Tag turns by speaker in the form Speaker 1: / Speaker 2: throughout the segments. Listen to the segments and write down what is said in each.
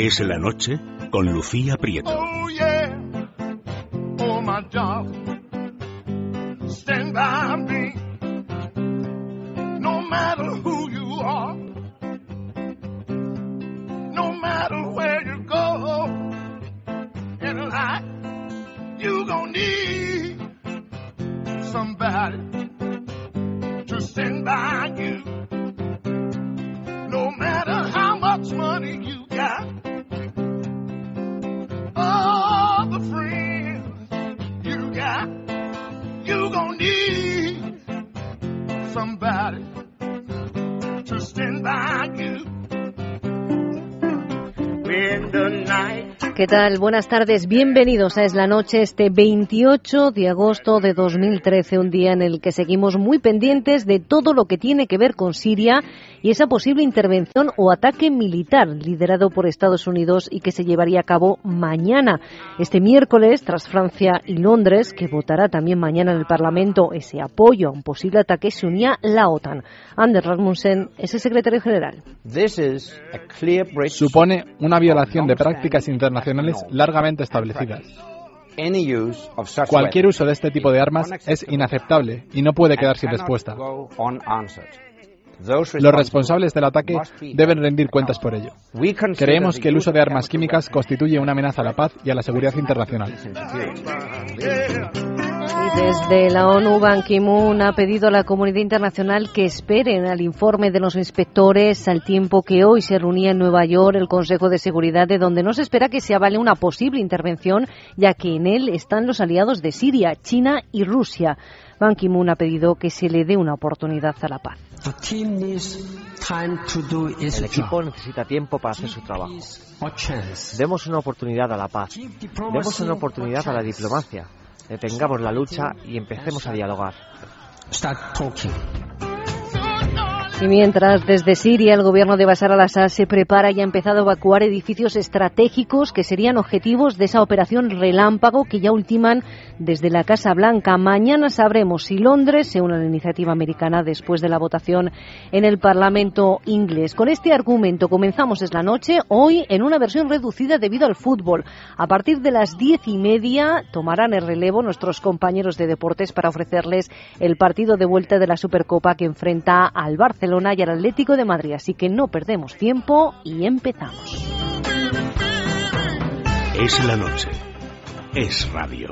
Speaker 1: Es la noche con Lucía Prieto.
Speaker 2: Oh yeah, oh my stand by me. No matter who you are, no matter where you go in life, you gon' need somebody to stand by you. No matter how much money you
Speaker 3: ¿Qué tal? Buenas tardes. Bienvenidos a Es la Noche, este 28 de agosto de 2013, un día en el que seguimos muy pendientes de todo lo que tiene que ver con Siria y esa posible intervención o ataque militar liderado por Estados Unidos y que se llevaría a cabo mañana, este miércoles, tras Francia y Londres, que votará también mañana en el Parlamento ese apoyo a un posible ataque, se unía la OTAN. Anders Rasmussen es el secretario general.
Speaker 4: Supone una violación de prácticas internacionales largamente establecidas. Cualquier uso de este tipo de armas es inaceptable y no puede quedar sin respuesta. Los responsables del ataque deben rendir cuentas por ello. Creemos que el uso de armas químicas constituye una amenaza a la paz y a la seguridad internacional.
Speaker 3: Y desde la ONU, Ban Ki-moon ha pedido a la comunidad internacional que esperen al informe de los inspectores al tiempo que hoy se reunía en Nueva York el Consejo de Seguridad, de donde no se espera que se avale una posible intervención, ya que en él están los aliados de Siria, China y Rusia. Ban Ki-moon ha pedido que se le dé una oportunidad a la paz.
Speaker 5: El equipo necesita tiempo para hacer su trabajo. Demos una oportunidad a la paz. Demos una oportunidad a la diplomacia. Detengamos la lucha y empecemos a dialogar.
Speaker 3: Y mientras, desde Siria, el gobierno de Bashar al-Assad se prepara y ha empezado a evacuar edificios estratégicos que serían objetivos de esa operación relámpago que ya ultiman desde la Casa Blanca. Mañana sabremos si Londres se une a la iniciativa americana después de la votación en el Parlamento inglés. Con este argumento comenzamos es la noche, hoy en una versión reducida debido al fútbol. A partir de las diez y media tomarán el relevo nuestros compañeros de deportes para ofrecerles el partido de vuelta de la Supercopa que enfrenta al Barcelona y al Atlético de Madrid. Así que no perdemos tiempo y empezamos.
Speaker 1: Es la noche. Es radio.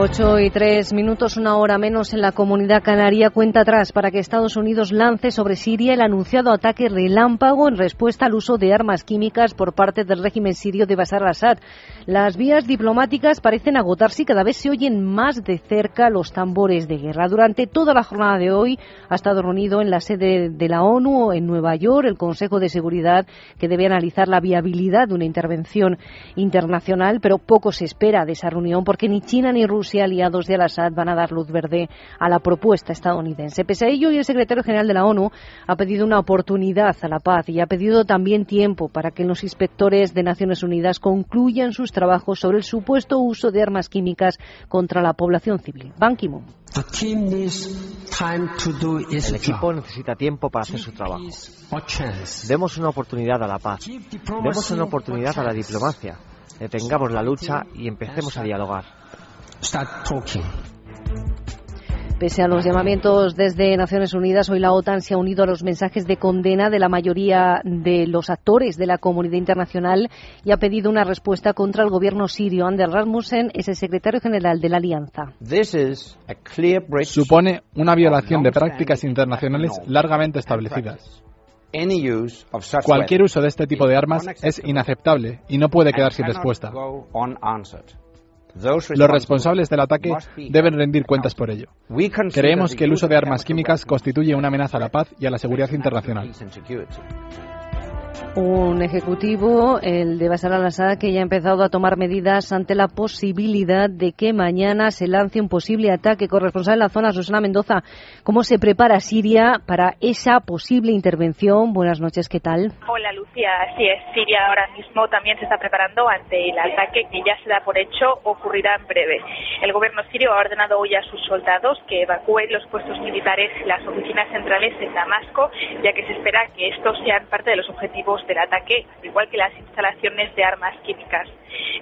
Speaker 3: Ocho y tres minutos, una hora menos en la comunidad canaria, cuenta atrás para que Estados Unidos lance sobre Siria el anunciado ataque relámpago en respuesta al uso de armas químicas por parte del régimen sirio de Bashar al-Assad. Las vías diplomáticas parecen agotarse y cada vez se oyen más de cerca los tambores de guerra. Durante toda la jornada de hoy ha estado reunido en la sede de la ONU en Nueva York el Consejo de Seguridad que debe analizar la viabilidad de una intervención internacional, pero poco se espera de esa reunión porque ni China ni Rusia y aliados de al-Assad van a dar luz verde a la propuesta estadounidense. Pese a ello, y el secretario general de la ONU ha pedido una oportunidad a la paz y ha pedido también tiempo para que los inspectores de Naciones Unidas concluyan sus trabajos sobre el supuesto uso de armas químicas contra la población civil. Ban Ki-moon.
Speaker 5: El equipo necesita tiempo para hacer su trabajo. Demos una oportunidad a la paz. Demos una oportunidad a la diplomacia. Detengamos la lucha y empecemos a dialogar.
Speaker 3: Pese a los llamamientos desde Naciones Unidas, hoy la OTAN se ha unido a los mensajes de condena de la mayoría de los actores de la comunidad internacional y ha pedido una respuesta contra el gobierno sirio. Anders Rasmussen es el secretario general de la Alianza.
Speaker 4: Supone una violación de prácticas internacionales largamente establecidas. Cualquier uso de este tipo de armas es inaceptable y no puede quedar sin respuesta. Los responsables del ataque deben rendir cuentas por ello. Creemos que el uso de armas químicas constituye una amenaza a la paz y a la seguridad internacional.
Speaker 3: Un ejecutivo, el de Bashar al-Assad, que ya ha empezado a tomar medidas ante la posibilidad de que mañana se lance un posible ataque. Corresponsal en la zona, Susana Mendoza, ¿cómo se prepara Siria para esa posible intervención? Buenas noches, ¿qué tal?
Speaker 6: Hola, Lucía. Así es, Siria ahora mismo también se está preparando ante el ataque que ya se da por hecho ocurrirá en breve. El gobierno sirio ha ordenado hoy a sus soldados que evacúen los puestos militares y las oficinas centrales en Damasco, ya que se espera que estos sean parte de los objetivos del ataque, igual que las instalaciones de armas químicas.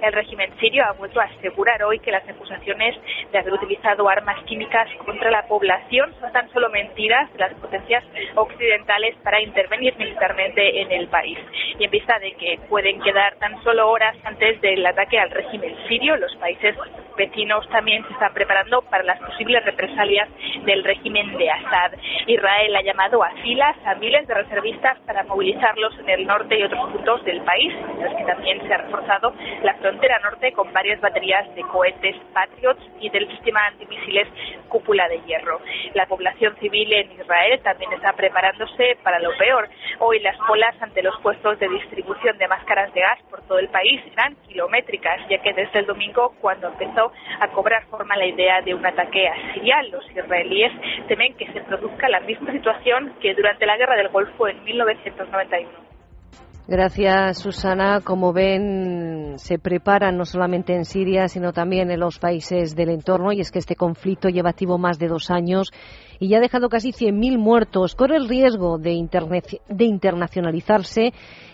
Speaker 6: El régimen sirio ha vuelto a asegurar hoy que las acusaciones de haber utilizado armas químicas contra la población son tan solo mentiras de las potencias occidentales para intervenir militarmente en el país. Y en vista de que pueden quedar tan solo horas antes del ataque al régimen sirio, los países vecinos también se están preparando para las posibles represalias del régimen de Assad. Israel ha llamado a filas a miles de reservistas para movilizarlos en el norte y otros puntos del país, mientras que también se ha reforzado la frontera norte con varias baterías de cohetes Patriots y del sistema antimisiles Cúpula de Hierro. La población civil en Israel también está preparándose para lo peor. Hoy las colas ante los puestos de distribución de máscaras de gas por todo el país eran kilométricas, ya que desde el domingo, cuando empezó a cobrar forma la idea de un ataque a Siria, los israelíes temen que se produzca la misma situación que durante la Guerra del Golfo en 1991.
Speaker 3: Gracias, Susana. Como ven, se preparan no solamente en Siria, sino también en los países del entorno. Y es que este conflicto lleva activo más de dos años y ya ha dejado casi 100.000 muertos. Corre el riesgo de, internacionalizarse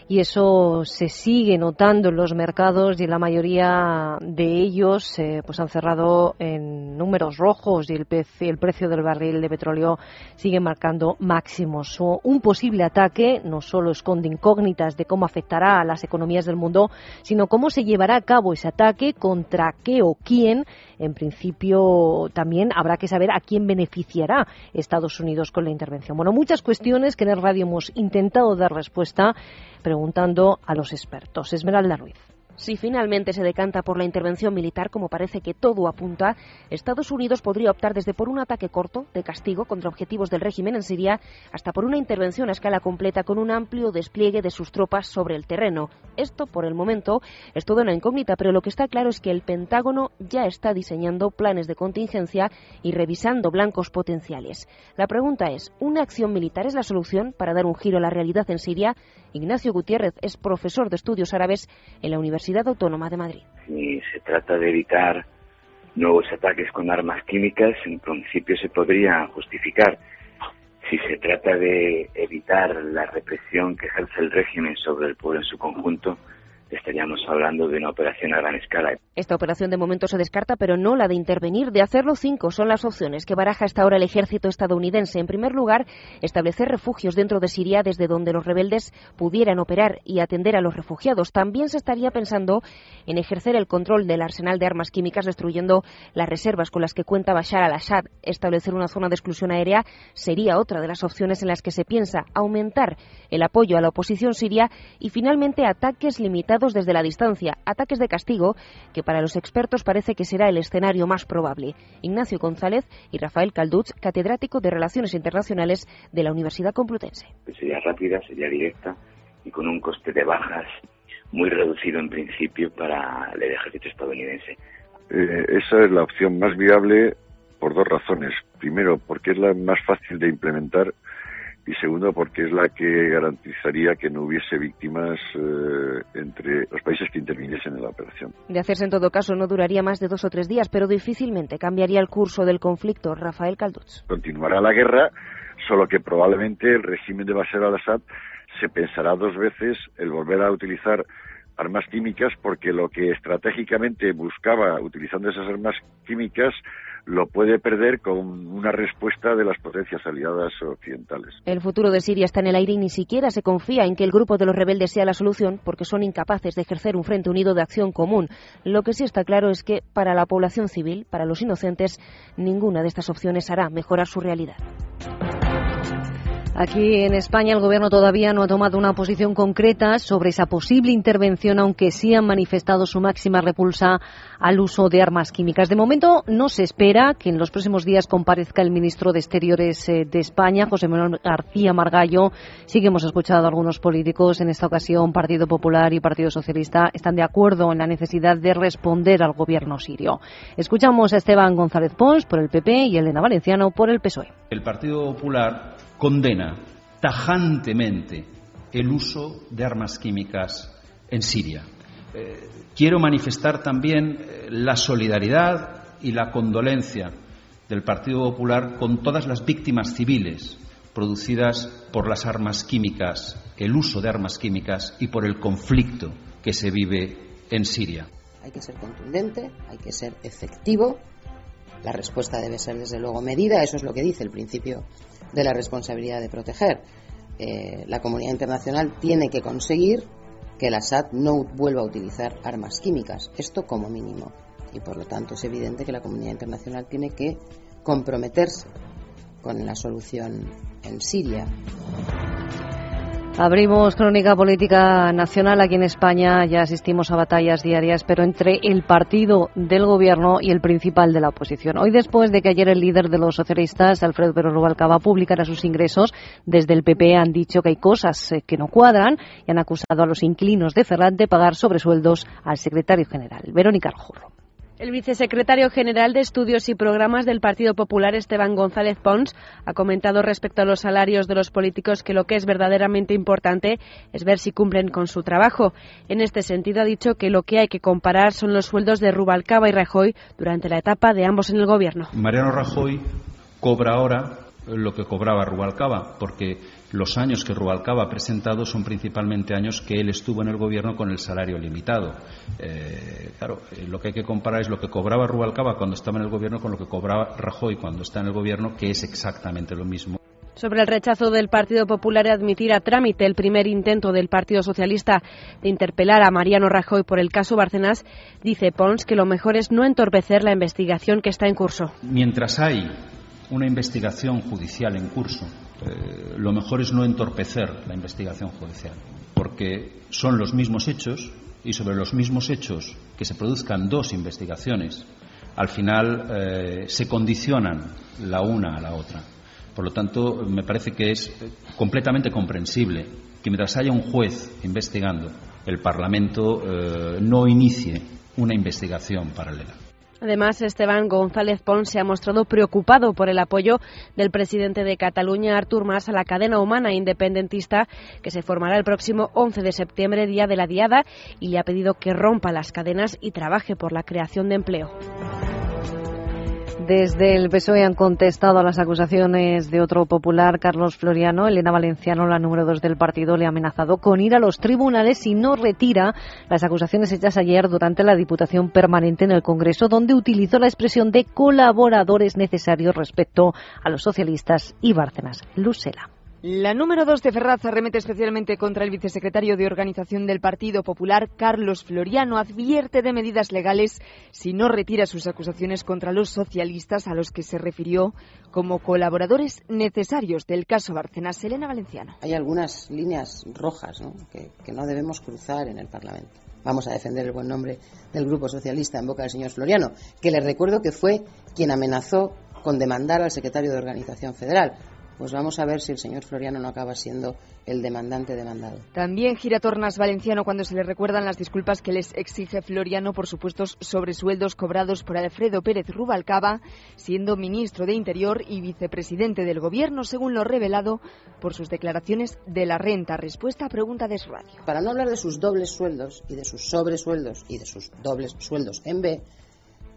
Speaker 3: y eso se sigue notando en los mercados y la mayoría de ellos eh, pues han cerrado en números rojos y el, el precio del barril de petróleo sigue marcando máximos. un posible ataque no solo esconde incógnitas de cómo afectará a las economías del mundo, sino cómo se llevará a cabo ese ataque, contra qué o quién. En principio también habrá que saber a quién beneficiará Estados Unidos con la intervención. Bueno, muchas cuestiones que en el radio hemos intentado dar respuesta preguntando a los expertos. Esmeralda Ruiz.
Speaker 7: Si finalmente se decanta por la intervención militar, como parece que todo apunta, Estados Unidos podría optar desde por un ataque corto de castigo contra objetivos del régimen en Siria hasta por una intervención a escala completa con un amplio despliegue de sus tropas sobre el terreno. Esto, por el momento, es toda una incógnita, pero lo que está claro es que el Pentágono ya está diseñando planes de contingencia y revisando blancos potenciales. La pregunta es, ¿una acción militar es la solución para dar un giro a la realidad en Siria? Ignacio Gutiérrez es profesor de estudios árabes en la Universidad Madrid.
Speaker 8: Si se trata de evitar nuevos ataques con armas químicas, en principio se podría justificar. Si se trata de evitar la represión que ejerce el régimen sobre el pueblo en su conjunto, estaríamos hablando de una operación a gran escala.
Speaker 7: Esta operación de momento se descarta, pero no la de intervenir. De hacerlo, cinco son las opciones que baraja hasta ahora el ejército estadounidense. En primer lugar, establecer refugios dentro de Siria desde donde los rebeldes pudieran operar y atender a los refugiados. También se estaría pensando en ejercer el control del arsenal de armas químicas, destruyendo las reservas con las que cuenta Bashar al-Assad. Establecer una zona de exclusión aérea sería otra de las opciones en las que se piensa aumentar el apoyo a la oposición siria y finalmente ataques limitados desde la distancia, ataques de castigo, que para los expertos parece que será el escenario más probable. Ignacio González y Rafael Calduch, catedrático de Relaciones Internacionales de la Universidad Complutense.
Speaker 8: Sería rápida, sería directa y con un coste de bajas muy reducido en principio para el ejército estadounidense.
Speaker 9: Eh, esa es la opción más viable por dos razones. Primero, porque es la más fácil de implementar y segundo porque es la que garantizaría que no hubiese víctimas eh, entre los países que interviniesen en la operación.
Speaker 7: De hacerse en todo caso no duraría más de dos o tres días, pero difícilmente cambiaría el curso del conflicto. Rafael Calduch.
Speaker 9: Continuará la guerra, solo que probablemente el régimen de Bashar al-Assad se pensará dos veces el volver a utilizar armas químicas porque lo que estratégicamente buscaba utilizando esas armas químicas lo puede perder con una respuesta de las potencias aliadas occidentales.
Speaker 7: El futuro de Siria está en el aire y ni siquiera se confía en que el grupo de los rebeldes sea la solución porque son incapaces de ejercer un frente unido de acción común. Lo que sí está claro es que para la población civil, para los inocentes, ninguna de estas opciones hará mejorar su realidad.
Speaker 3: Aquí en España el Gobierno todavía no ha tomado una posición concreta sobre esa posible intervención, aunque sí han manifestado su máxima repulsa al uso de armas químicas. De momento no se espera que en los próximos días comparezca el ministro de Exteriores eh, de España, José Manuel García Margallo. Sí que hemos escuchado a algunos políticos, en esta ocasión Partido Popular y Partido Socialista, están de acuerdo en la necesidad de responder al Gobierno sirio. Escuchamos a Esteban González Pons por el PP y Elena Valenciano por el PSOE.
Speaker 10: El Partido Popular condena tajantemente el uso de armas químicas en Siria. Eh, quiero manifestar también eh, la solidaridad y la condolencia del Partido Popular con todas las víctimas civiles producidas por las armas químicas, el uso de armas químicas y por el conflicto que se vive en Siria.
Speaker 11: Hay que ser contundente, hay que ser efectivo. La respuesta debe ser, desde luego, medida. Eso es lo que dice el principio de la responsabilidad de proteger. Eh, la comunidad internacional tiene que conseguir que el Assad no vuelva a utilizar armas químicas, esto como mínimo. Y por lo tanto es evidente que la comunidad internacional tiene que comprometerse con la solución en Siria.
Speaker 3: Abrimos crónica política nacional. Aquí en España ya asistimos a batallas diarias, pero entre el partido del gobierno y el principal de la oposición. Hoy, después de que ayer el líder de los socialistas, Alfredo Pérez Rubalcaba, publicara sus ingresos, desde el PP han dicho que hay cosas eh, que no cuadran y han acusado a los inquilinos de Ferrat de pagar sobresueldos al secretario general. Verónica Arjurro.
Speaker 12: El vicesecretario general de Estudios y Programas del Partido Popular, Esteban González Pons, ha comentado respecto a los salarios de los políticos que lo que es verdaderamente importante es ver si cumplen con su trabajo. En este sentido, ha dicho que lo que hay que comparar son los sueldos de Rubalcaba y Rajoy durante la etapa de ambos en el gobierno.
Speaker 10: Mariano Rajoy cobra ahora lo que cobraba Rubalcaba, porque los años que Rubalcaba ha presentado son principalmente años que él estuvo en el gobierno con el salario limitado. Eh, claro, eh, lo que hay que comparar es lo que cobraba Rubalcaba cuando estaba en el gobierno con lo que cobraba Rajoy cuando está en el gobierno, que es exactamente lo mismo.
Speaker 12: Sobre el rechazo del Partido Popular a admitir a trámite el primer intento del Partido Socialista de interpelar a Mariano Rajoy por el caso Bárcenas, dice Pons que lo mejor es no entorpecer la investigación que está en curso.
Speaker 10: Mientras hay una investigación judicial en curso, eh, lo mejor es no entorpecer la investigación judicial, porque son los mismos hechos y sobre los mismos hechos que se produzcan dos investigaciones, al final eh, se condicionan la una a la otra. Por lo tanto, me parece que es completamente comprensible que mientras haya un juez investigando, el Parlamento eh, no inicie una investigación paralela.
Speaker 12: Además, Esteban González Pons se ha mostrado preocupado por el apoyo del presidente de Cataluña, Artur Mas, a la cadena humana independentista que se formará el próximo 11 de septiembre, día de la Diada, y le ha pedido que rompa las cadenas y trabaje por la creación de empleo.
Speaker 3: Desde el PSOE han contestado a las acusaciones de otro popular, Carlos Floriano. Elena Valenciano, la número dos del partido, le ha amenazado con ir a los tribunales si no retira las acusaciones hechas ayer durante la Diputación Permanente en el Congreso, donde utilizó la expresión de colaboradores necesarios respecto a los socialistas y Bárcenas. Lucela.
Speaker 13: La número dos de Ferraz arremete especialmente contra el vicesecretario de Organización del Partido Popular, Carlos Floriano. Advierte de medidas legales si no retira sus acusaciones contra los socialistas a los que se refirió como colaboradores necesarios del caso Barcenas. Elena Valenciano.
Speaker 11: Hay algunas líneas rojas Que, que no debemos cruzar en el Parlamento. Vamos a defender el buen nombre del Grupo Socialista en boca del señor Floriano, que le recuerdo que fue quien amenazó con demandar al secretario de Organización Federal pues vamos a ver si el señor Floriano no acaba siendo el demandante demandado.
Speaker 13: También gira tornas Valenciano cuando se le recuerdan las disculpas que les exige Floriano por supuestos sobresueldos cobrados por Alfredo Pérez Rubalcaba, siendo ministro de Interior y vicepresidente del Gobierno, según lo revelado por sus declaraciones de la renta. Respuesta a pregunta de radio.
Speaker 11: Para no hablar de sus dobles sueldos y de sus sobresueldos y de sus dobles sueldos en B,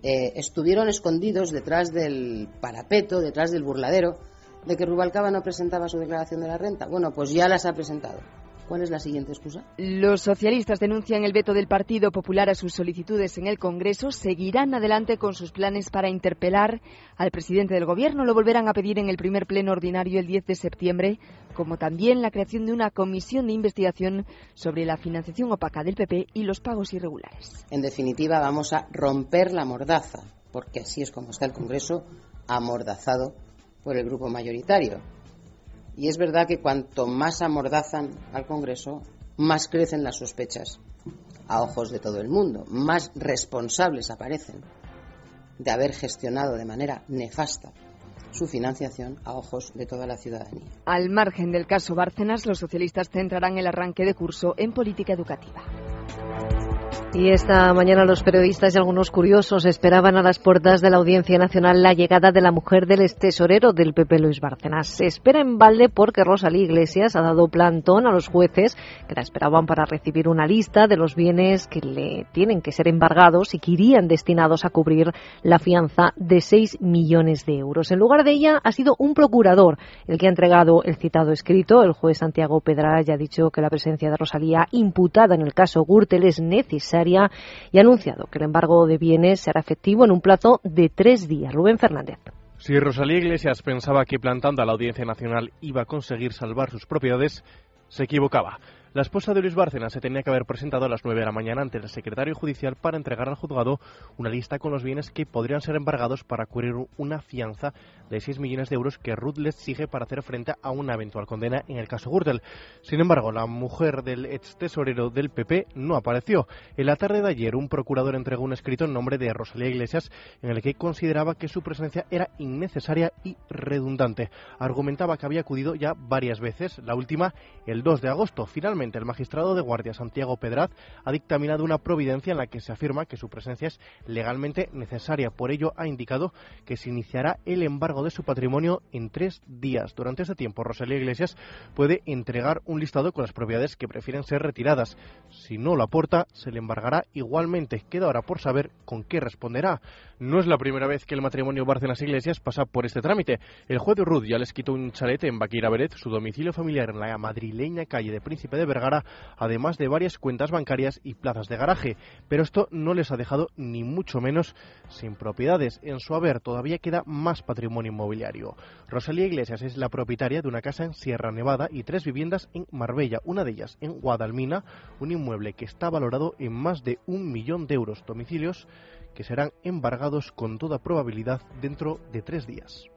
Speaker 11: eh, estuvieron escondidos detrás del parapeto, detrás del burladero de que Rubalcaba no presentaba su declaración de la renta. Bueno, pues ya las ha presentado. ¿Cuál es la siguiente excusa?
Speaker 13: Los socialistas denuncian el veto del Partido Popular a sus solicitudes en el Congreso. Seguirán adelante con sus planes para interpelar al presidente del Gobierno. Lo volverán a pedir en el primer pleno ordinario el 10 de septiembre, como también la creación de una comisión de investigación sobre la financiación opaca del PP y los pagos irregulares.
Speaker 11: En definitiva, vamos a romper la mordaza, porque así es como está el Congreso amordazado por el grupo mayoritario. Y es verdad que cuanto más amordazan al Congreso, más crecen las sospechas a ojos de todo el mundo, más responsables aparecen de haber gestionado de manera nefasta su financiación a ojos de toda la ciudadanía.
Speaker 13: Al margen del caso Bárcenas, los socialistas centrarán el arranque de curso en política educativa.
Speaker 3: Y esta mañana los periodistas y algunos curiosos esperaban a las puertas de la Audiencia Nacional la llegada de la mujer del tesorero del PP Luis Bárcenas. Se espera en balde porque Rosalía Iglesias ha dado plantón a los jueces que la esperaban para recibir una lista de los bienes que le tienen que ser embargados y que irían destinados a cubrir la fianza de 6 millones de euros. En lugar de ella ha sido un procurador el que ha entregado el citado escrito. El juez Santiago Pedra ya ha dicho que la presencia de Rosalía imputada en el caso Gürtel es necesaria y ha anunciado que el embargo de bienes será efectivo en un plazo de tres días. Rubén Fernández.
Speaker 14: Si Rosalía Iglesias pensaba que plantando a la Audiencia Nacional iba a conseguir salvar sus propiedades, se equivocaba. La esposa de Luis Bárcenas se tenía que haber presentado a las 9 de la mañana ante el secretario judicial para entregar al juzgado una lista con los bienes que podrían ser embargados para cubrir una fianza de 6 millones de euros que Ruth le exige para hacer frente a una eventual condena en el caso Gürtel. Sin embargo, la mujer del ex tesorero del PP no apareció. En la tarde de ayer, un procurador entregó un escrito en nombre de Rosalía Iglesias en el que consideraba que su presencia era innecesaria y redundante. Argumentaba que había acudido ya varias veces, la última el 2 de agosto. Finalmente, el magistrado de guardia Santiago Pedraz ha dictaminado una providencia en la que se afirma que su presencia es legalmente necesaria. Por ello, ha indicado que se iniciará el embargo de su patrimonio en tres días. Durante ese tiempo, Rosalía Iglesias puede entregar un listado con las propiedades que prefieren ser retiradas. Si no lo aporta, se le embargará igualmente. Queda ahora por saber con qué responderá. No es la primera vez que el matrimonio Bárcenas Iglesias pasa por este trámite. El juez de Ruth ya les quitó un chalet en Baquira Beret, su domicilio familiar en la madrileña calle de Príncipe de Vergara, además de varias cuentas bancarias y plazas de garaje. Pero esto no les ha dejado ni mucho menos sin propiedades. En su haber todavía queda más patrimonio inmobiliario. Rosalía Iglesias es la propietaria de una casa en Sierra Nevada y tres viviendas en Marbella, una de ellas en Guadalmina, un inmueble que está valorado en más de un millón de euros. Domicilios que serán embargados con toda probabilidad dentro de tres días.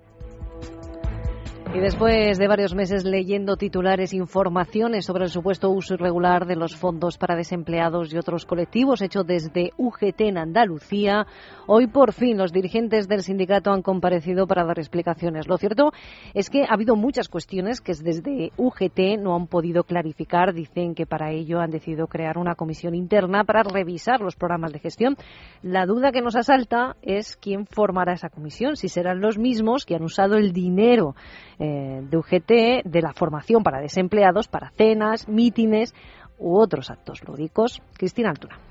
Speaker 3: Y después de varios meses leyendo titulares, informaciones sobre el supuesto uso irregular de los fondos para desempleados y otros colectivos hecho desde UGT en Andalucía, hoy por fin los dirigentes del sindicato han comparecido para dar explicaciones. Lo cierto es que ha habido muchas cuestiones que desde UGT no han podido clarificar. Dicen que para ello han decidido crear una comisión interna para revisar los programas de gestión. La duda que nos asalta es quién formará esa comisión, si serán los mismos que han usado el dinero eh, de UGT de la formación para desempleados, para cenas, mítines u otros actos lúdicos. Cristina Altura.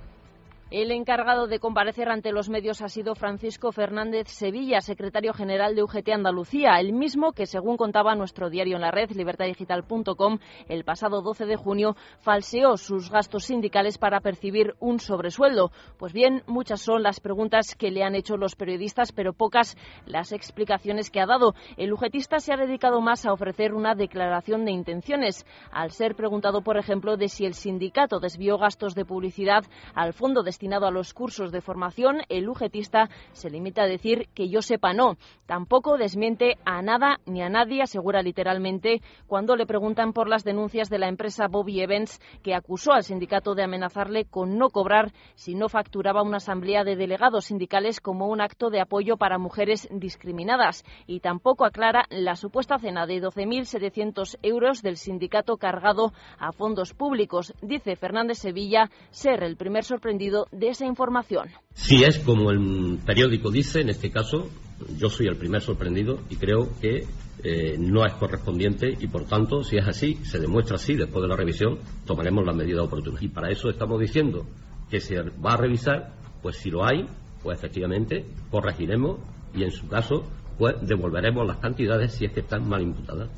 Speaker 12: El encargado de comparecer ante los medios ha sido Francisco Fernández Sevilla, secretario general de UGT Andalucía, el mismo que, según contaba nuestro diario en la red, libertadigital.com, el pasado 12 de junio falseó sus gastos sindicales para percibir un sobresueldo. Pues bien, muchas son las preguntas que le han hecho los periodistas, pero pocas las explicaciones que ha dado. El UGTista se ha dedicado más a ofrecer una declaración de intenciones, al ser preguntado, por ejemplo, de si el sindicato desvió gastos de publicidad al fondo de destinado a los cursos de formación, el UGTista se limita a decir que yo sepa no. Tampoco desmiente a nada ni a nadie, asegura literalmente, cuando le preguntan por las denuncias de la empresa Bobby Evans, que acusó al sindicato de amenazarle con no cobrar si no facturaba una asamblea de delegados sindicales como un acto de apoyo para mujeres discriminadas. Y tampoco aclara la supuesta cena de 12.700 euros del sindicato cargado a fondos públicos. Dice Fernández Sevilla ser el primer sorprendido de esa información.
Speaker 15: Si es como el periódico dice, en este caso, yo soy el primer sorprendido y creo que eh, no es correspondiente y, por tanto, si es así, se demuestra así después de la revisión, tomaremos las medidas oportunas. Y para eso estamos diciendo que se va a revisar, pues si lo hay, pues efectivamente corregiremos y, en su caso, pues devolveremos las cantidades si es que están mal imputadas.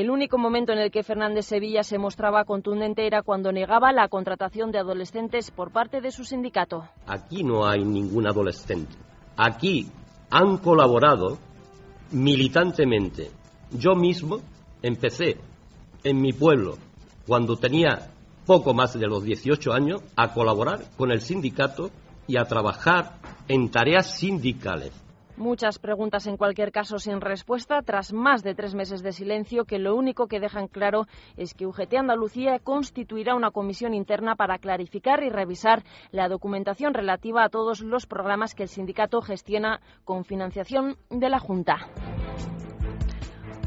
Speaker 12: El único momento en el que Fernández Sevilla se mostraba contundente era cuando negaba la contratación de adolescentes por parte de su sindicato.
Speaker 15: Aquí no hay ningún adolescente. Aquí han colaborado militantemente. Yo mismo empecé en mi pueblo, cuando tenía poco más de los 18 años, a colaborar con el sindicato y a trabajar en tareas sindicales.
Speaker 16: Muchas preguntas en cualquier caso sin respuesta tras más de tres meses de silencio que lo único que dejan claro es que UGT Andalucía constituirá una comisión interna para clarificar y revisar la documentación relativa a todos los programas que el sindicato gestiona con financiación de la Junta.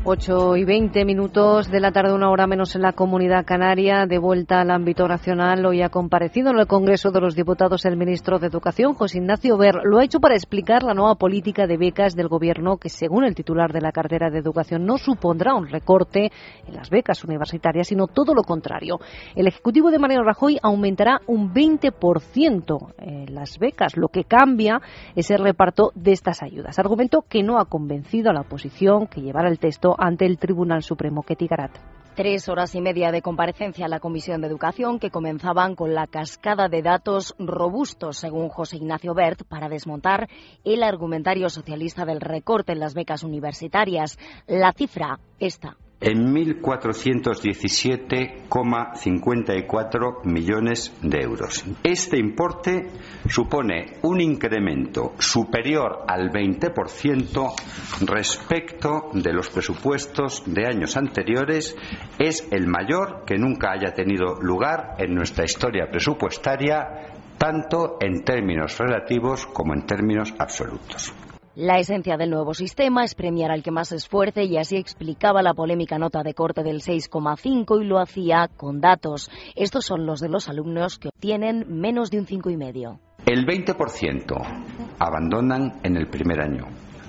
Speaker 3: 8 y 20 minutos de la tarde, una hora menos en la comunidad canaria. De vuelta al ámbito nacional, hoy ha comparecido en el Congreso de los Diputados el ministro de Educación, José Ignacio Ver. Lo ha hecho para explicar la nueva política de becas del Gobierno, que según el titular de la cartera de Educación no supondrá un recorte en las becas universitarias, sino todo lo contrario. El Ejecutivo de Mariano Rajoy aumentará un 20% en las becas. Lo que cambia es el reparto de estas ayudas. Argumento que no ha convencido a la oposición que llevará el texto ante el Tribunal Supremo. Ketty Garat.
Speaker 16: Tres horas y media de comparecencia en la Comisión de Educación que comenzaban con la cascada de datos robustos, según José Ignacio Bert, para desmontar el argumentario socialista del recorte en las becas universitarias. La cifra, esta,
Speaker 9: en 1.417,54 millones de euros. Este importe supone un incremento superior al 20% respecto de los presupuestos de años anteriores. Es el mayor que nunca haya tenido lugar en nuestra historia presupuestaria, tanto en términos relativos como en términos absolutos.
Speaker 16: La esencia del nuevo sistema es premiar al que más esfuerce y así explicaba la polémica nota de corte del 6,5 y lo hacía con datos. Estos son los de los alumnos que obtienen menos de un 5,5.
Speaker 9: El 20% abandonan en el primer año.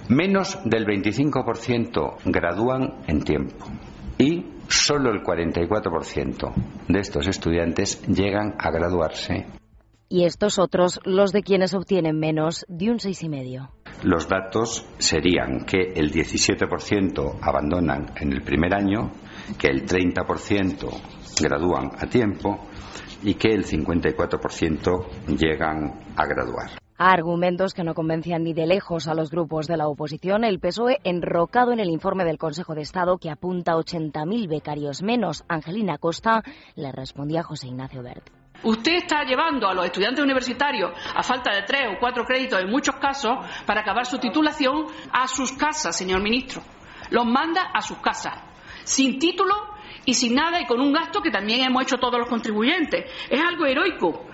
Speaker 9: Menos del 25% gradúan en tiempo. Y solo el 44% de estos estudiantes llegan a graduarse.
Speaker 16: Y estos otros, los de quienes obtienen menos de un 6,5
Speaker 9: los datos serían que el 17% abandonan en el primer año, que el 30% gradúan a tiempo y que el 54% llegan a graduar.
Speaker 16: Argumentos que no convencían ni de lejos a los grupos de la oposición. El PSOE, enrocado en el informe del Consejo de Estado que apunta a 80.000 becarios menos. Angelina Costa le respondía a José Ignacio Bert.
Speaker 17: Usted está llevando a los estudiantes universitarios, a falta de tres o cuatro créditos en muchos casos, para acabar su titulación, a sus casas, señor ministro. Los manda a sus casas, sin título y sin nada y con un gasto que también hemos hecho todos los contribuyentes. Es algo heroico.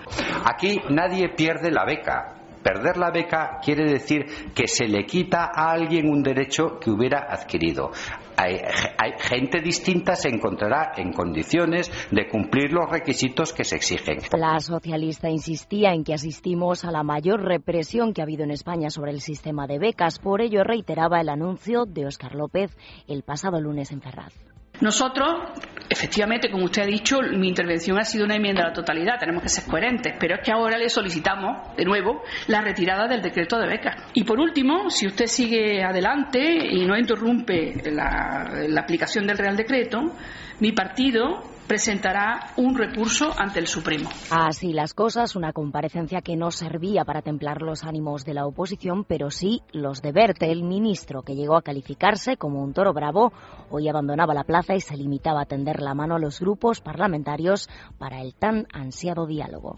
Speaker 9: Aquí nadie pierde la beca. Perder la beca quiere decir que se le quita a alguien un derecho que hubiera adquirido. Hay, gente distinta se encontrará en condiciones de cumplir los requisitos que se exigen.
Speaker 16: La socialista insistía en que asistimos a la mayor represión que ha habido en España sobre el sistema de becas. Por ello reiteraba el anuncio de Óscar López el pasado lunes en Ferraz.
Speaker 17: Nosotros, efectivamente, como usted ha dicho, mi intervención ha sido una enmienda a la totalidad, tenemos que ser coherentes, pero es que ahora le solicitamos, de nuevo, la retirada del decreto de becas. Y por último, si usted sigue adelante y no interrumpe la, la aplicación del Real Decreto, mi partido presentará un recurso ante el Supremo.
Speaker 16: Así las cosas, una comparecencia que no servía para templar los ánimos de la oposición, pero sí los de Berte, el ministro, que llegó a calificarse como un toro bravo, hoy abandonaba la plaza y se limitaba a tender la mano a los grupos parlamentarios para el tan ansiado diálogo.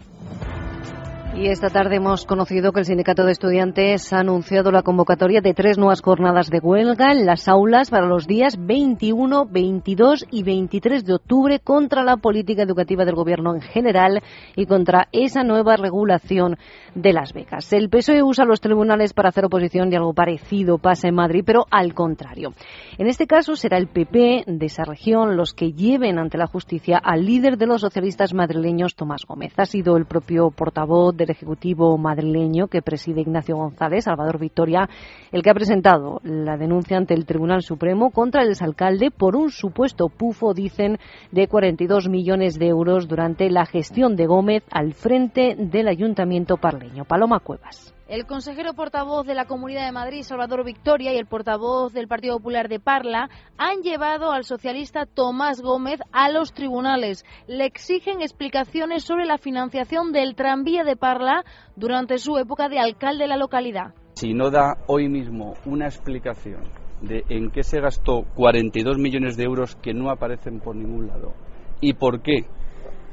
Speaker 3: Y esta tarde hemos conocido que el Sindicato de Estudiantes ha anunciado la convocatoria de tres nuevas jornadas de huelga en las aulas para los días 21, 22 y 23 de octubre contra la política educativa del Gobierno en general y contra esa nueva regulación de las becas. El PSOE usa los tribunales para hacer oposición y algo parecido pasa en Madrid, pero al contrario. En este caso será el PP de esa región los que lleven ante la justicia al líder de los socialistas madrileños, Tomás Gómez. Ha sido el propio portavoz del Ejecutivo madrileño que preside Ignacio González, Salvador Victoria, el que ha presentado la denuncia ante el Tribunal Supremo contra el exalcalde por un supuesto pufo, dicen, de 42 millones de euros durante la gestión de Gómez al frente del Ayuntamiento parleño. Paloma Cuevas.
Speaker 18: El consejero portavoz de la Comunidad de Madrid, Salvador Victoria, y el portavoz del Partido Popular de Parla han llevado al socialista Tomás Gómez a los tribunales. Le exigen explicaciones sobre la financiación del tranvía de Parla durante su época de alcalde de la localidad.
Speaker 19: Si no da hoy mismo una explicación de en qué se gastó 42 millones de euros que no aparecen por ningún lado y por qué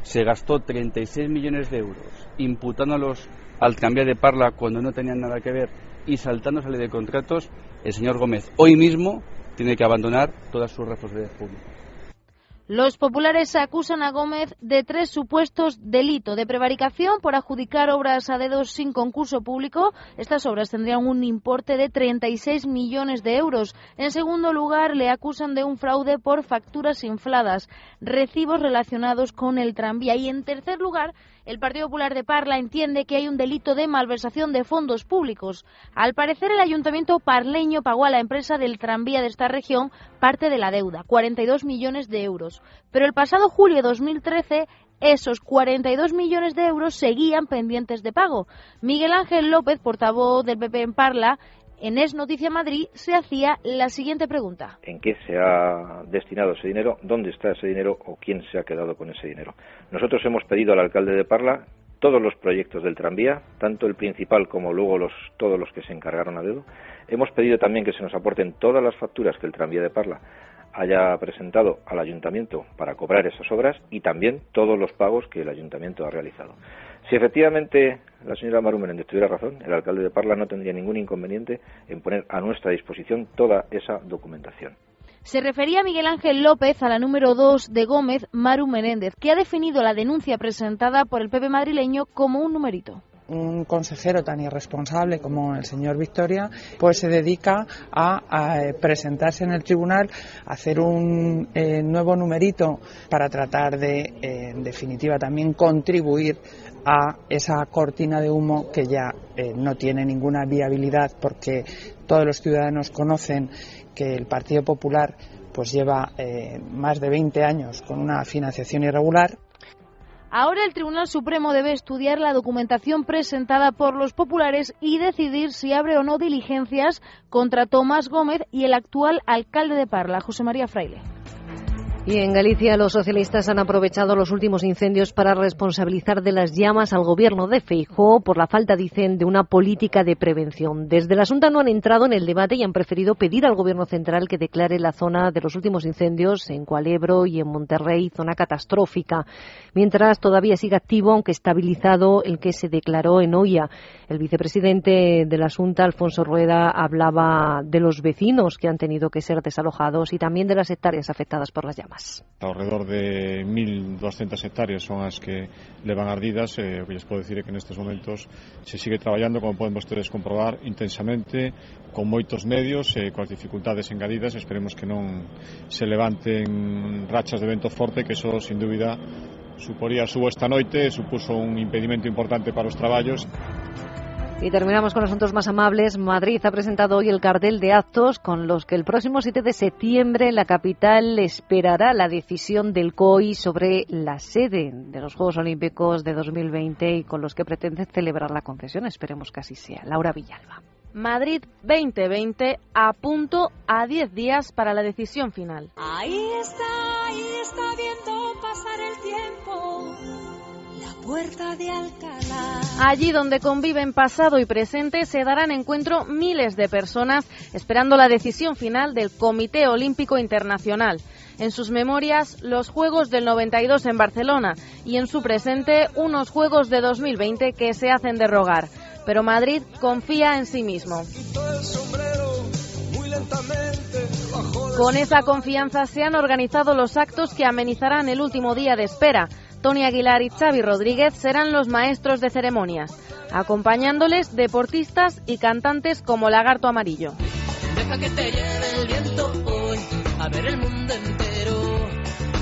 Speaker 19: se gastó 36 millones de euros imputándolos al cambiar de Parla cuando no tenían nada que ver y saltándose la ley de contratos, el señor Gómez hoy mismo tiene que abandonar todas sus responsabilidades públicas.
Speaker 18: Los populares acusan a Gómez de tres supuestos delitos de prevaricación por adjudicar obras a dedos sin concurso público. Estas obras tendrían un importe de 36 millones de euros. En segundo lugar, le acusan de un fraude por facturas infladas, recibos relacionados con el tranvía. Y en tercer lugar, el Partido Popular de Parla entiende que hay un delito de malversación de fondos públicos. Al parecer, el ayuntamiento parleño pagó a la empresa del tranvía de esta región parte de la deuda, 42 millones de euros. Pero el pasado julio de 2013 esos 42 millones de euros seguían pendientes de pago. Miguel Ángel López, portavoz del PP en Parla, en Es Noticia Madrid se hacía la siguiente pregunta.
Speaker 20: ¿En qué se ha destinado ese dinero? ¿Dónde está ese dinero? ¿O quién se ha quedado con ese dinero? Nosotros hemos pedido al alcalde de Parla todos los proyectos del tranvía, tanto el principal como luego todos los que se encargaron a dedo. Hemos pedido también que se nos aporten todas las facturas que el tranvía de Parla haya presentado al ayuntamiento para cobrar esas obras y también todos los pagos que el ayuntamiento ha realizado. Si efectivamente la señora Maru Menéndez tuviera razón, el alcalde de Parla no tendría ningún inconveniente en poner a nuestra disposición toda esa documentación.
Speaker 18: Se refería Miguel Ángel López a la número 2 de Gómez, Maru Menéndez, que ha definido la denuncia presentada por el PP madrileño como un numerito
Speaker 21: un consejero tan irresponsable como el señor Victoria, pues se dedica a, presentarse en el tribunal, a hacer un eh, nuevo numerito para tratar de, eh, en definitiva, también contribuir a esa cortina de humo que ya eh, no tiene ninguna viabilidad porque todos los ciudadanos conocen que el Partido Popular pues lleva más de 20 años con una financiación irregular
Speaker 18: Ahora el Tribunal Supremo debe estudiar la documentación presentada por los populares y decidir si abre o no diligencias contra Tomás Gómez y el actual alcalde de Parla, José María Fraile.
Speaker 3: Y en Galicia los socialistas han aprovechado los últimos incendios para responsabilizar de las llamas al gobierno de Feijóo por la falta, dicen, de una política de prevención. Desde la Asunta no han entrado en el debate y han preferido pedir al gobierno central que declare la zona de los últimos incendios en Cualebro y en Monterrey zona catastrófica, mientras todavía sigue activo, aunque estabilizado, el que se declaró en Oia. El vicepresidente de la Asunta, Alfonso Rueda, hablaba de los vecinos que han tenido que ser desalojados y también de las hectáreas afectadas por las llamas.
Speaker 22: máis. Redor de 1.200 hectáreas son as que levan ardidas e eh, o que les podo dicir é que nestes momentos se sigue traballando, como poden vostedes comprobar, intensamente, con moitos medios e eh, coas dificultades engadidas. Esperemos que non se levanten rachas de vento forte, que eso, sin dúbida, suporía subo esta noite, supuso un impedimento importante para os traballos.
Speaker 3: Y terminamos con asuntos más amables. Madrid ha presentado hoy el cartel de actos con los que el próximo 7 de septiembre la capital esperará la decisión del COI sobre la sede de los Juegos Olímpicos de 2020 y con los que pretende celebrar la concesión. Esperemos que así sea. Laura Villalba.
Speaker 23: Madrid 2020 a punto a 10 días para la decisión final.
Speaker 24: Ahí está, ahí está viendo pasar el tiempo puerta de Alcalá.
Speaker 23: Allí donde conviven pasado y presente se darán encuentro miles de personas esperando la decisión final del Comité Olímpico Internacional. En sus memorias, los Juegos del 92 en Barcelona y en su presente, unos Juegos de 2020 que se hacen de rogar. Pero Madrid confía en sí mismo. Con esa confianza se han organizado los actos que amenizarán el último día de espera Tony Aguilar y Xavi Rodríguez serán los maestros de ceremonias, acompañándoles deportistas y cantantes como Lagarto Amarillo.
Speaker 24: Deja que te lleve el viento hoy, a ver el mundo entero,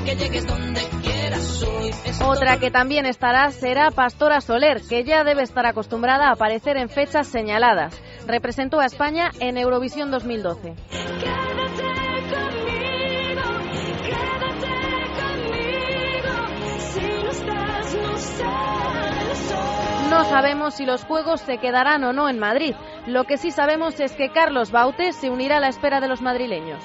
Speaker 24: que llegues donde quieras hoy.
Speaker 23: Otra que también estará será Pastora Soler, que ya debe estar acostumbrada a aparecer en fechas señaladas. Representó a España en Eurovisión 2012. No sabemos si los Juegos se quedarán o no en Madrid. Lo que sí sabemos es que Carlos Baute se unirá a la espera de los madrileños.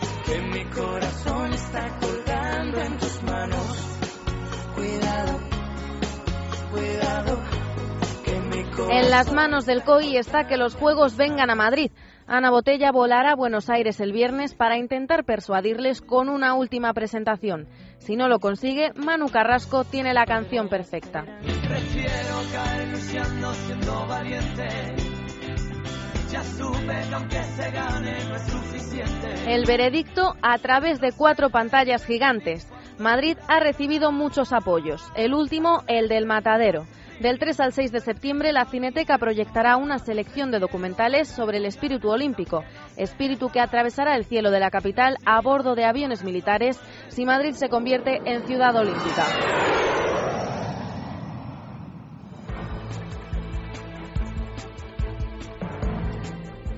Speaker 23: En las manos del COI está que los Juegos vengan a Madrid. Ana Botella volará a Buenos Aires el viernes para intentar persuadirles con una última presentación. Si no lo consigue, Manu Carrasco tiene la canción perfecta. El veredicto a través de cuatro pantallas gigantes. Madrid ha recibido muchos apoyos. El último, el del matadero. Del 3 al 6 de septiembre, la Cineteca proyectará una selección de documentales sobre el espíritu olímpico, espíritu que atravesará el cielo de la capital a bordo de aviones militares si Madrid se convierte en ciudad olímpica.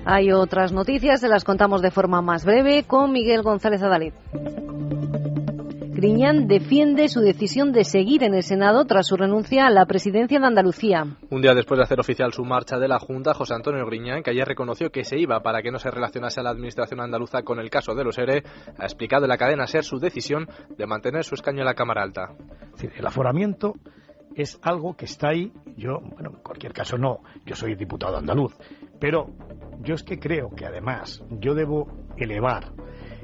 Speaker 3: Hay otras noticias, se las contamos de forma más breve con Miguel González Adalid. Griñán defiende su decisión de seguir en el Senado tras su renuncia a la presidencia de Andalucía.
Speaker 25: Un día después de hacer oficial su marcha de la Junta, José Antonio Griñán, que ayer reconoció que se iba para que no se relacionase a la administración andaluza con el caso de los ERE, ha explicado en la cadena SER su decisión de mantener su escaño en la Cámara Alta.
Speaker 26: El aforamiento es algo que está ahí. Yo, bueno, en cualquier caso no, yo soy diputado andaluz, pero yo es que creo que además yo debo elevar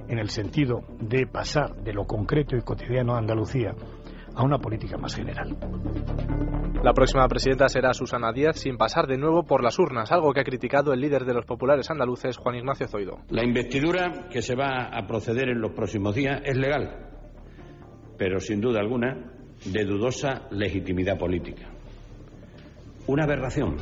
Speaker 26: en el sentido de pasar de lo concreto y cotidiano de Andalucía a una política más general.
Speaker 25: La próxima presidenta será Susana Díaz sin pasar de nuevo por las urnas, algo que ha criticado el líder de los populares andaluces, Juan Ignacio Zoido.
Speaker 27: La investidura que se va a proceder en los próximos días es legal, pero sin duda alguna de dudosa legitimidad política. Una aberración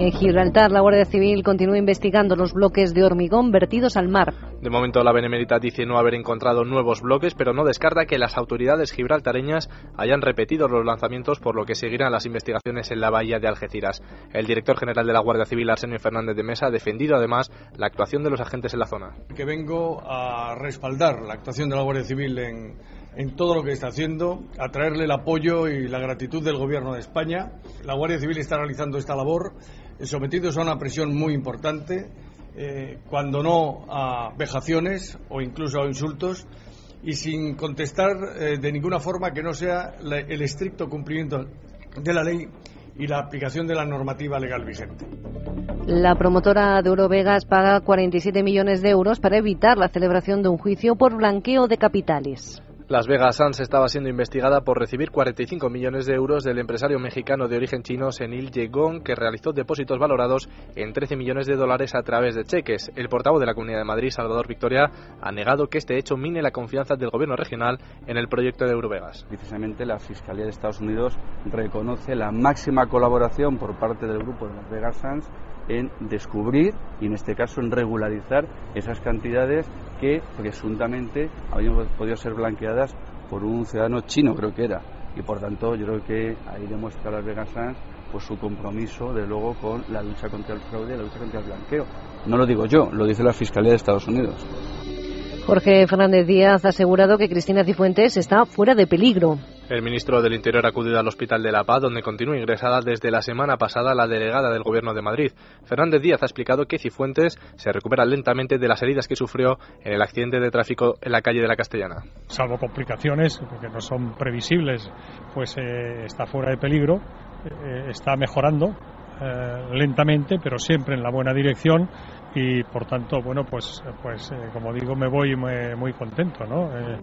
Speaker 3: en Gibraltar, la Guardia Civil continúa investigando los bloques de hormigón vertidos al mar.
Speaker 25: De momento, la Benemérita dice no haber encontrado nuevos bloques, pero no descarta que las autoridades gibraltareñas hayan repetido los lanzamientos, por lo que seguirán las investigaciones en la bahía de Algeciras. El director general de la Guardia Civil, Arsenio Fernández de Mesa, ha defendido además la actuación de los agentes en la zona.
Speaker 28: Que vengo a respaldar la actuación de la Guardia Civil en en todo lo que está haciendo, a traerle el apoyo y la gratitud del Gobierno de España. La Guardia Civil está realizando esta labor sometidos a una presión muy importante, eh, cuando no a vejaciones o incluso a insultos, y sin contestar eh, de ninguna forma que no sea el estricto cumplimiento de la ley y la aplicación de la normativa legal vigente.
Speaker 3: La promotora de Eurovegas paga 47 millones de euros para evitar la celebración de un juicio por blanqueo de capitales.
Speaker 25: Las Vegas Sands estaba siendo investigada por recibir 45 millones de euros del empresario mexicano de origen chino Senil Yegong, que realizó depósitos valorados en 13 millones de dólares a través de cheques. El portavoz de la Comunidad de Madrid, Salvador Victoria, ha negado que este hecho mine la confianza del gobierno regional en el proyecto de Eurovegas.
Speaker 19: Precisamente la Fiscalía de Estados Unidos reconoce la máxima colaboración por parte del grupo de las Vegas Sands en descubrir y en este caso en regularizar esas cantidades que presuntamente habían podido ser blanqueadas por un ciudadano chino, creo que era. Y por tanto, yo creo que ahí demuestra Las Vegas Sands pues, su compromiso, de luego, con la lucha contra el fraude y la lucha contra el blanqueo. No lo digo yo, lo dice la Fiscalía de Estados Unidos.
Speaker 3: Jorge Fernández Díaz ha asegurado que Cristina Cifuentes está fuera de peligro.
Speaker 25: El ministro del Interior ha acudido al Hospital de La Paz, donde continúa ingresada desde la semana pasada la delegada del Gobierno de Madrid. Fernández Díaz ha explicado que Cifuentes se recupera lentamente de las heridas que sufrió en el accidente de tráfico en la calle de la Castellana.
Speaker 22: Salvo complicaciones que no son previsibles, pues eh, está fuera de peligro, eh, está mejorando eh, lentamente, pero siempre en la buena dirección y por tanto, bueno, pues, pues eh, como digo, me voy muy, muy contento, ¿no? Eh...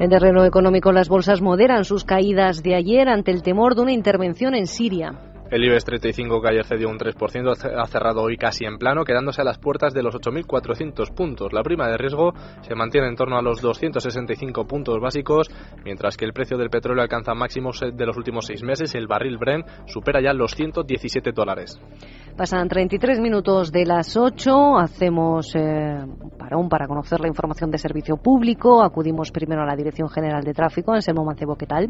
Speaker 3: En terreno económico, las bolsas moderan sus caídas de ayer ante el temor de una intervención en Siria.
Speaker 25: El IBEX 35, que ayer cedió un 3%, ha cerrado hoy casi en plano, quedándose a las puertas de los 8.400 puntos. La prima de riesgo se mantiene en torno a los 265 puntos básicos, mientras que el precio del petróleo alcanza máximos de los últimos seis meses. El barril Brent supera ya los 117 dólares.
Speaker 3: Pasan 33 minutos de las 8. Hacemos eh, parón para conocer la información de servicio público. Acudimos primero a la Dirección General de Tráfico. Anselmo Mancebo, ¿qué tal?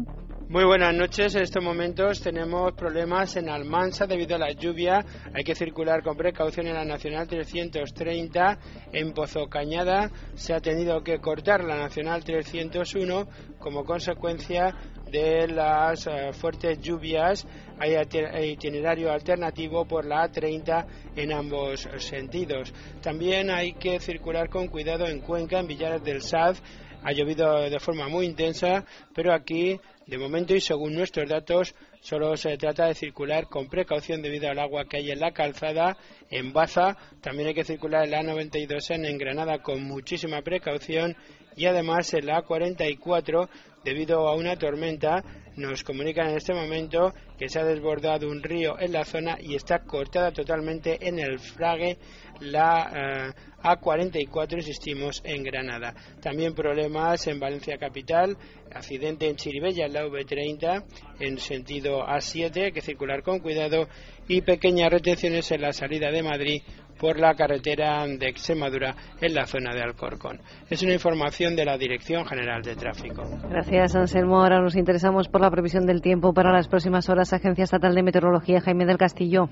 Speaker 29: Muy buenas noches. En estos momentos tenemos problemas en Almansa debido a la lluvia. Hay que circular con precaución en la Nacional 330. En Pozo Cañada se ha tenido que cortar la Nacional 301 como consecuencia de las eh, fuertes lluvias hay itinerario alternativo por la A30 en ambos sentidos. También hay que circular con cuidado en Cuenca, en Villares del Saz. Ha llovido de forma muy intensa, pero aquí, de momento y según nuestros datos, solo se trata de circular con precaución debido al agua que hay en la calzada. En Baza también hay que circular en la A92 en Granada con muchísima precaución y además en la A44 debido a una tormenta. Nos comunican en este momento que se ha desbordado un río en la zona y está cortada totalmente en el frague la eh, A44, insistimos, en Granada. También problemas en Valencia Capital, accidente en Chiribella, en la V30, en sentido A7, hay que circular con cuidado, y pequeñas retenciones en la salida de Madrid por la carretera de Extremadura en la zona de Alcorcón. Es una información de la Dirección General de Tráfico.
Speaker 3: Gracias, Anselmo. Ahora nos interesamos por la previsión del tiempo para las próximas horas. Agencia Estatal de Meteorología, Jaime del Castillo.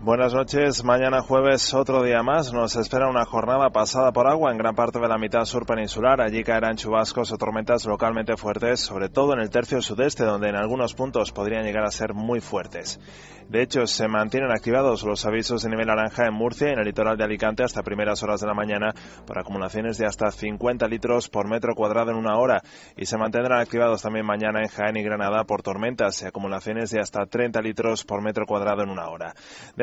Speaker 30: Buenas noches. Mañana jueves, otro día más, nos espera una jornada pasada por agua en gran parte de la mitad sur peninsular. Allí caerán chubascos o tormentas localmente fuertes, sobre todo en el tercio sudeste, donde en algunos puntos podrían llegar a ser muy fuertes. De hecho, se mantienen activados los avisos de nivel naranja en Murcia y en el litoral de Alicante hasta primeras horas de la mañana por acumulaciones de hasta 50 litros por metro cuadrado en una hora y se mantendrán activados también mañana en Jaén y Granada por tormentas y acumulaciones de hasta 30 litros por metro cuadrado en una hora.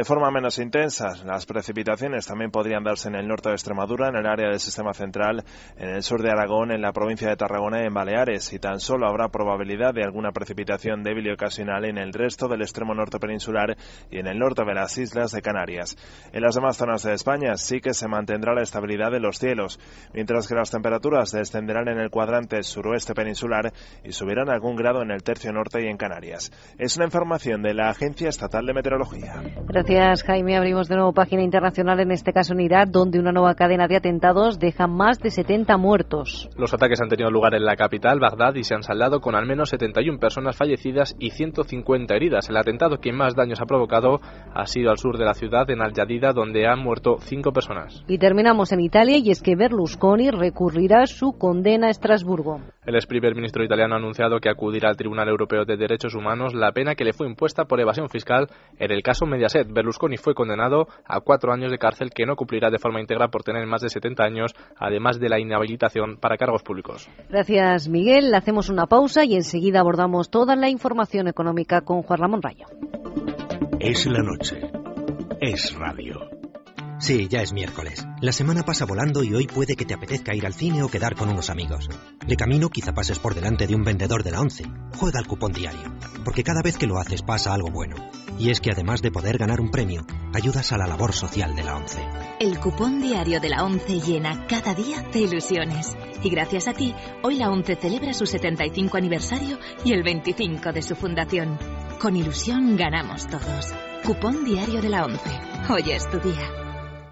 Speaker 30: Forma menos intensa, las precipitaciones también podrían darse en el norte de Extremadura, en el área del sistema central, en el sur de Aragón, en la provincia de Tarragona y en Baleares y tan solo habrá probabilidad de alguna precipitación débil y ocasional en el resto del extremo norte peninsular y en el norte de las islas de Canarias. En las demás zonas de España sí que se mantendrá la estabilidad de los cielos, mientras que las temperaturas descenderán en el cuadrante suroeste peninsular y subirán algún grado en el tercio norte y en Canarias. Es una información de la Agencia Estatal de Meteorología.
Speaker 3: Gracias, Jaime. Abrimos de nuevo página internacional, en este caso en Irak, donde una nueva cadena de atentados deja más de 70 muertos.
Speaker 25: Los ataques han tenido lugar en la capital, Bagdad, y se han saldado con al menos 71 personas fallecidas y 150 heridas. El atentado que más daños ha provocado ha sido al sur de la ciudad, en Al-Yadida, donde han muerto cinco personas.
Speaker 3: Y terminamos en Italia y es que Berlusconi recurrirá su condena a Estrasburgo.
Speaker 25: El ex primer ministro italiano ha anunciado que acudirá al Tribunal Europeo de Derechos Humanos la pena que le fue impuesta por evasión fiscal en el caso Mediaset. Berlusconi fue condenado a cuatro años de cárcel que no cumplirá de forma íntegra por tener más de 70 años, además de la inhabilitación para cargos públicos.
Speaker 3: Gracias, Miguel. Hacemos una pausa y enseguida abordamos toda la información económica con Juan Ramón Rayo.
Speaker 31: Es la noche. Es radio.
Speaker 32: Sí, ya es miércoles. La semana pasa volando y hoy puede que te apetezca ir al cine o quedar con unos amigos. De camino quizá pases por delante de un vendedor de la ONCE. Juega al cupón diario, porque cada vez que lo haces pasa algo bueno. Y es que además de poder ganar un premio, ayudas a la labor social de la ONCE.
Speaker 33: El cupón diario de la ONCE llena cada día de ilusiones. Y gracias a ti, hoy la ONCE celebra su 75 aniversario y el 25 de su fundación. Con ilusión ganamos todos. Cupón diario de la ONCE. Hoy es tu día.